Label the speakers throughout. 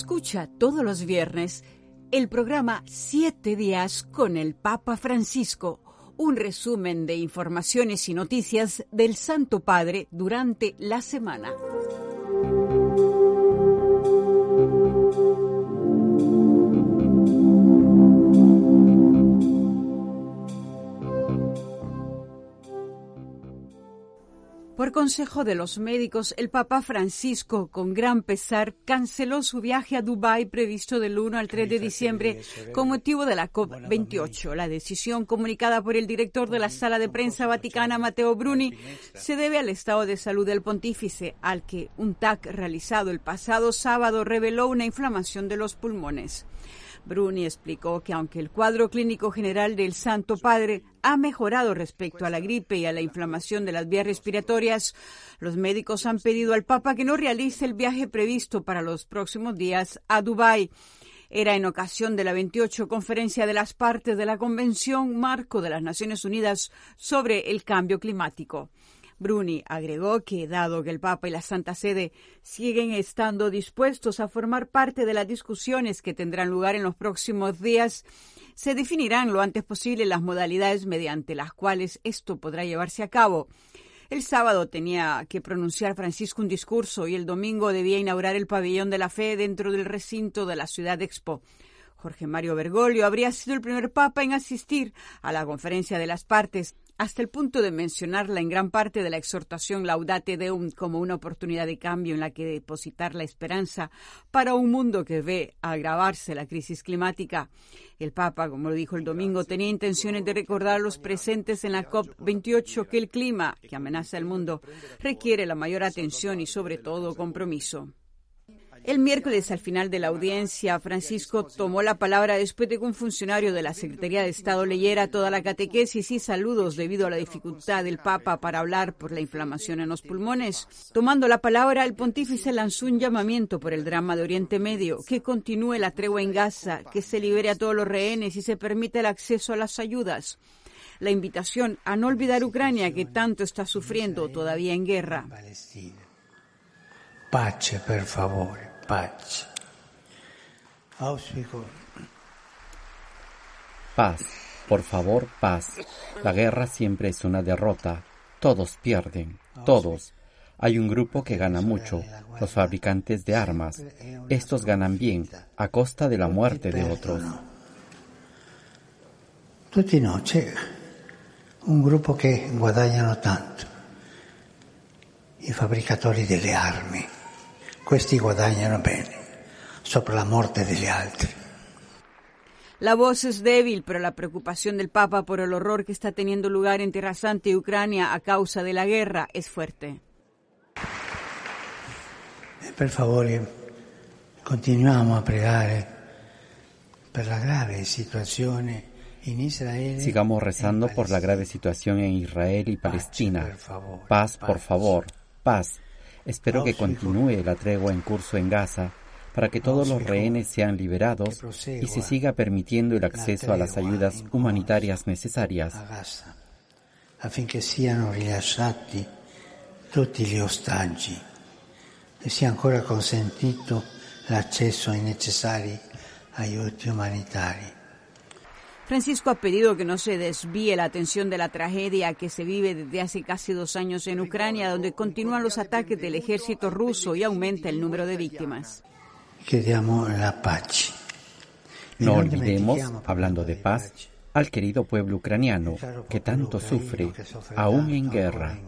Speaker 1: Escucha todos los viernes el programa Siete días con el Papa Francisco, un resumen de informaciones y noticias del Santo Padre durante la semana. Por consejo de los médicos, el Papa Francisco, con gran pesar, canceló su viaje a Dubái previsto del 1 al 3 de diciembre con motivo de la COP28. La decisión comunicada por el director de la Sala de Prensa Vaticana, Matteo Bruni, se debe al estado de salud del pontífice, al que un TAC realizado el pasado sábado reveló una inflamación de los pulmones. Bruni explicó que aunque el cuadro clínico general del Santo Padre ha mejorado respecto a la gripe y a la inflamación de las vías respiratorias, los médicos han pedido al Papa que no realice el viaje previsto para los próximos días a Dubái. Era en ocasión de la 28 Conferencia de las Partes de la Convención Marco de las Naciones Unidas sobre el Cambio Climático. Bruni agregó que, dado que el Papa y la Santa Sede siguen estando dispuestos a formar parte de las discusiones que tendrán lugar en los próximos días, se definirán lo antes posible las modalidades mediante las cuales esto podrá llevarse a cabo. El sábado tenía que pronunciar Francisco un discurso y el domingo debía inaugurar el pabellón de la fe dentro del recinto de la ciudad Expo. Jorge Mario Bergoglio habría sido el primer papa en asistir a la conferencia de las partes hasta el punto de mencionarla en gran parte de la exhortación Laudate Deum como una oportunidad de cambio en la que depositar la esperanza para un mundo que ve agravarse la crisis climática. El Papa, como lo dijo el domingo, tenía intenciones de recordar a los presentes en la COP28 que el clima que amenaza el mundo requiere la mayor atención y sobre todo compromiso. El miércoles, al final de la audiencia, Francisco tomó la palabra después de que un funcionario de la Secretaría de Estado leyera toda la catequesis y saludos debido a la dificultad del Papa para hablar por la inflamación en los pulmones. Tomando la palabra, el pontífice lanzó un llamamiento por el drama de Oriente Medio, que continúe la tregua en Gaza, que se libere a todos los rehenes y se permita el acceso a las ayudas la invitación a no olvidar Ucrania que tanto está sufriendo todavía en guerra.
Speaker 2: Paz.
Speaker 3: Paz, por favor, paz. La guerra siempre es una derrota. Todos pierden, todos. Hay un grupo que gana mucho, los fabricantes de armas. Estos ganan bien, a costa de la muerte de otros.
Speaker 2: Tutti no, c'è un gruppo che guadagnano tanto, i fabbricatori delle armi. Questi guadagnano bene sopra la muerte degli altri.
Speaker 1: La voz es débil, pero la preocupación del Papa por el horror que está teniendo lugar en Tierra Santa y Ucrania a causa de la guerra es fuerte.
Speaker 2: Eh, per favore, continuiamo a pregare per la grave situazione in Israele.
Speaker 3: Sigamos rezando por la grave situación en Israel y Palestina. Paz, por favor, paz. Espero que continúe la tregua en curso en Gaza para que todos los rehenes sean liberados y se siga permitiendo el acceso a las ayudas humanitarias necesarias.
Speaker 2: affinché siano rilasciati tutti gli ostaggi e sia ancora consentito l'accesso ai necessari aiuti umanitari.
Speaker 1: Francisco ha pedido que no se desvíe la atención de la tragedia que se vive desde hace casi dos años en Ucrania, donde continúan los ataques del ejército ruso y aumenta el número de víctimas.
Speaker 2: la paz.
Speaker 3: No olvidemos, hablando de paz, al querido pueblo ucraniano que tanto sufre, aún en guerra.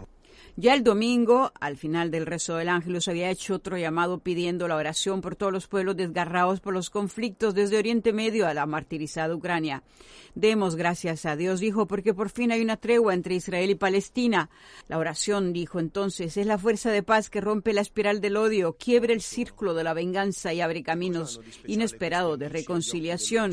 Speaker 1: Ya el domingo, al final del rezo del ángel, se había hecho otro llamado pidiendo la oración por todos los pueblos desgarrados por los conflictos desde Oriente Medio a la martirizada Ucrania. Demos gracias a Dios, dijo, porque por fin hay una tregua entre Israel y Palestina. La oración, dijo entonces, es la fuerza de paz que rompe la espiral del odio, quiebra el círculo de la venganza y abre caminos inesperados de reconciliación.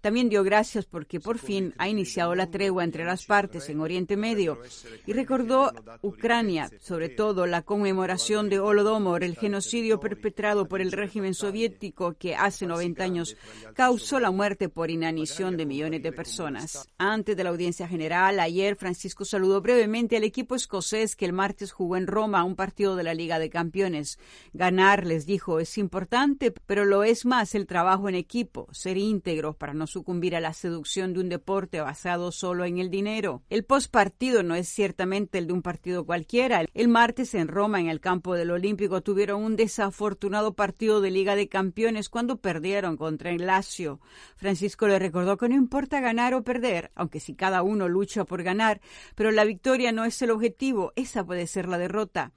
Speaker 1: También dio gracias porque por fin ha iniciado la tregua entre las partes en Oriente Medio y recordó Ucrania, sobre todo la conmemoración de Holodomor, el genocidio perpetrado por el régimen soviético que hace 90 años causó la muerte por inanición de millones de personas. Antes de la audiencia general, ayer Francisco saludó brevemente al equipo escocés que el martes jugó en Roma un partido de la Liga de Campeones. Ganar, les dijo, es importante, pero lo es más el trabajo en equipo, ser íntegros para no sucumbir a la seducción de un deporte basado solo en el dinero. El postpartido no es ciertamente el de un partido cualquiera. El martes en Roma, en el campo del Olímpico, tuvieron un desafortunado partido de Liga de Campeones cuando perdieron contra el Lazio. Francisco le recordó que no importa ganar o perder, aunque si cada uno lucha por ganar, pero la victoria no es el objetivo, esa puede ser la derrota.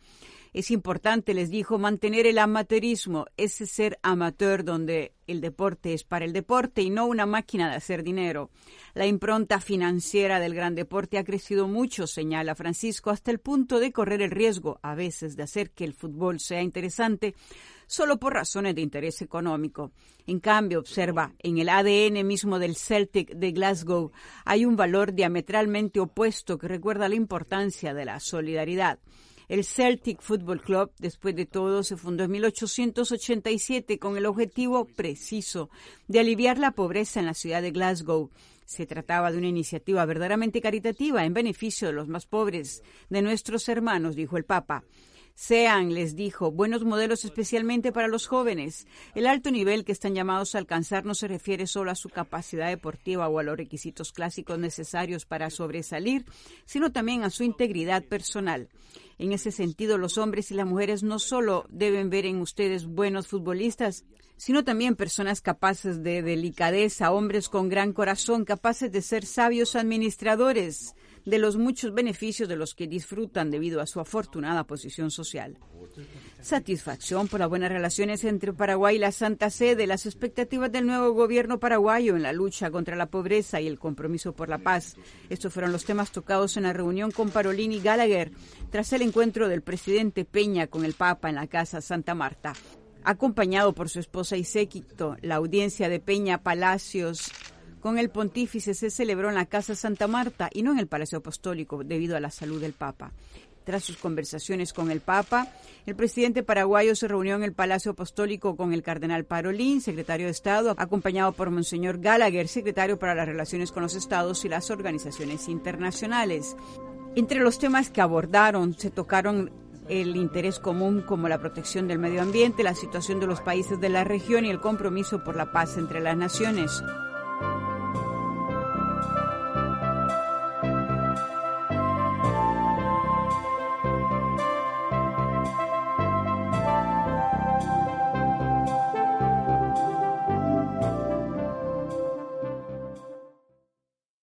Speaker 1: Es importante, les dijo, mantener el amateurismo, ese ser amateur donde el deporte es para el deporte y no una máquina de hacer dinero. La impronta financiera del gran deporte ha crecido mucho, señala Francisco, hasta el punto de correr el riesgo, a veces, de hacer que el fútbol sea interesante solo por razones de interés económico. En cambio, observa, en el ADN mismo del Celtic de Glasgow hay un valor diametralmente opuesto que recuerda la importancia de la solidaridad. El Celtic Football Club, después de todo, se fundó en 1887 con el objetivo preciso de aliviar la pobreza en la ciudad de Glasgow. Se trataba de una iniciativa verdaderamente caritativa en beneficio de los más pobres, de nuestros hermanos, dijo el Papa. Sean, les dijo, buenos modelos especialmente para los jóvenes. El alto nivel que están llamados a alcanzar no se refiere solo a su capacidad deportiva o a los requisitos clásicos necesarios para sobresalir, sino también a su integridad personal. En ese sentido, los hombres y las mujeres no solo deben ver en ustedes buenos futbolistas, sino también personas capaces de delicadeza, hombres con gran corazón, capaces de ser sabios administradores de los muchos beneficios de los que disfrutan debido a su afortunada posición social. Satisfacción por las buenas relaciones entre Paraguay y la Santa Sede, las expectativas del nuevo gobierno paraguayo en la lucha contra la pobreza y el compromiso por la paz. Estos fueron los temas tocados en la reunión con Parolini Gallagher tras el encuentro del presidente Peña con el Papa en la Casa Santa Marta. Acompañado por su esposa y séquito, la audiencia de Peña Palacios con el pontífice se celebró en la Casa Santa Marta y no en el Palacio Apostólico debido a la salud del Papa. Tras sus conversaciones con el Papa, el presidente paraguayo se reunió en el Palacio Apostólico con el cardenal Parolín, secretario de Estado, acompañado por Monseñor Gallagher, secretario para las relaciones con los estados y las organizaciones internacionales. Entre los temas que abordaron se tocaron el interés común como la protección del medio ambiente, la situación de los países de la región y el compromiso por la paz entre las naciones.